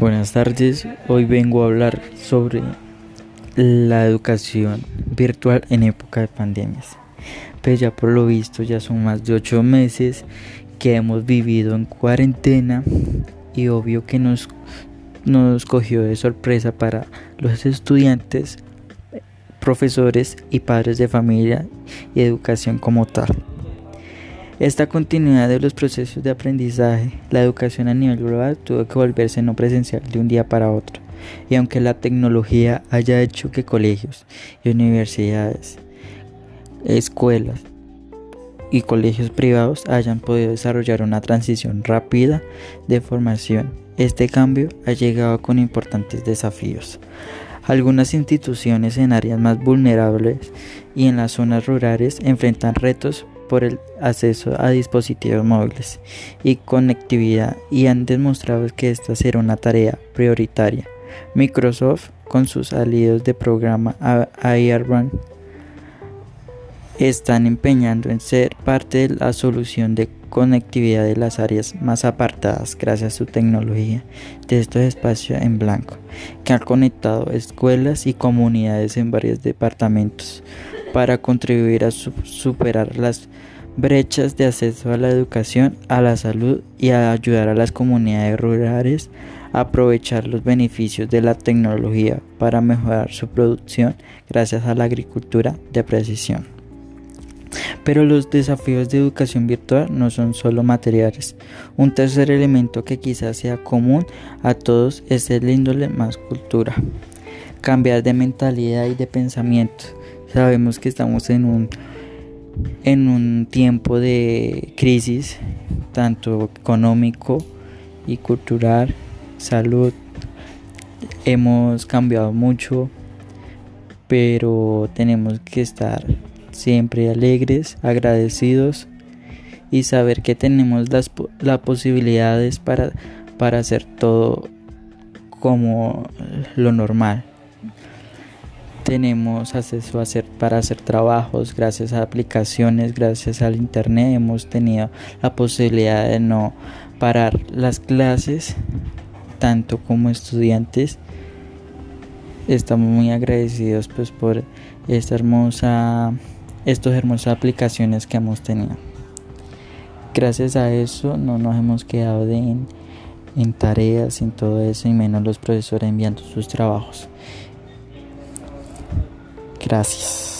Buenas tardes, hoy vengo a hablar sobre la educación virtual en época de pandemias. Pues ya por lo visto ya son más de ocho meses que hemos vivido en cuarentena y obvio que nos, nos cogió de sorpresa para los estudiantes, profesores y padres de familia y educación como tal. Esta continuidad de los procesos de aprendizaje, la educación a nivel global tuvo que volverse no presencial de un día para otro. Y aunque la tecnología haya hecho que colegios y universidades, escuelas y colegios privados hayan podido desarrollar una transición rápida de formación, este cambio ha llegado con importantes desafíos. Algunas instituciones en áreas más vulnerables y en las zonas rurales enfrentan retos por el acceso a dispositivos móviles y conectividad y han demostrado que esta será una tarea prioritaria. Microsoft con sus aliados de programa Airbnb están empeñando en ser parte de la solución de conectividad de las áreas más apartadas gracias a su tecnología de estos espacios en blanco que han conectado escuelas y comunidades en varios departamentos para contribuir a superar las brechas de acceso a la educación, a la salud y a ayudar a las comunidades rurales a aprovechar los beneficios de la tecnología para mejorar su producción gracias a la agricultura de precisión. Pero los desafíos de educación virtual no son solo materiales. Un tercer elemento que quizás sea común a todos es el índole más cultura. Cambiar de mentalidad y de pensamiento. Sabemos que estamos en un, en un tiempo de crisis, tanto económico y cultural, salud. Hemos cambiado mucho, pero tenemos que estar siempre alegres, agradecidos y saber que tenemos las, las posibilidades para, para hacer todo como lo normal tenemos acceso a hacer, para hacer trabajos gracias a aplicaciones, gracias al internet hemos tenido la posibilidad de no parar las clases. Tanto como estudiantes estamos muy agradecidos pues por esta hermosa estas hermosas aplicaciones que hemos tenido. Gracias a eso no nos hemos quedado en, en tareas en todo eso y menos los profesores enviando sus trabajos Gracias.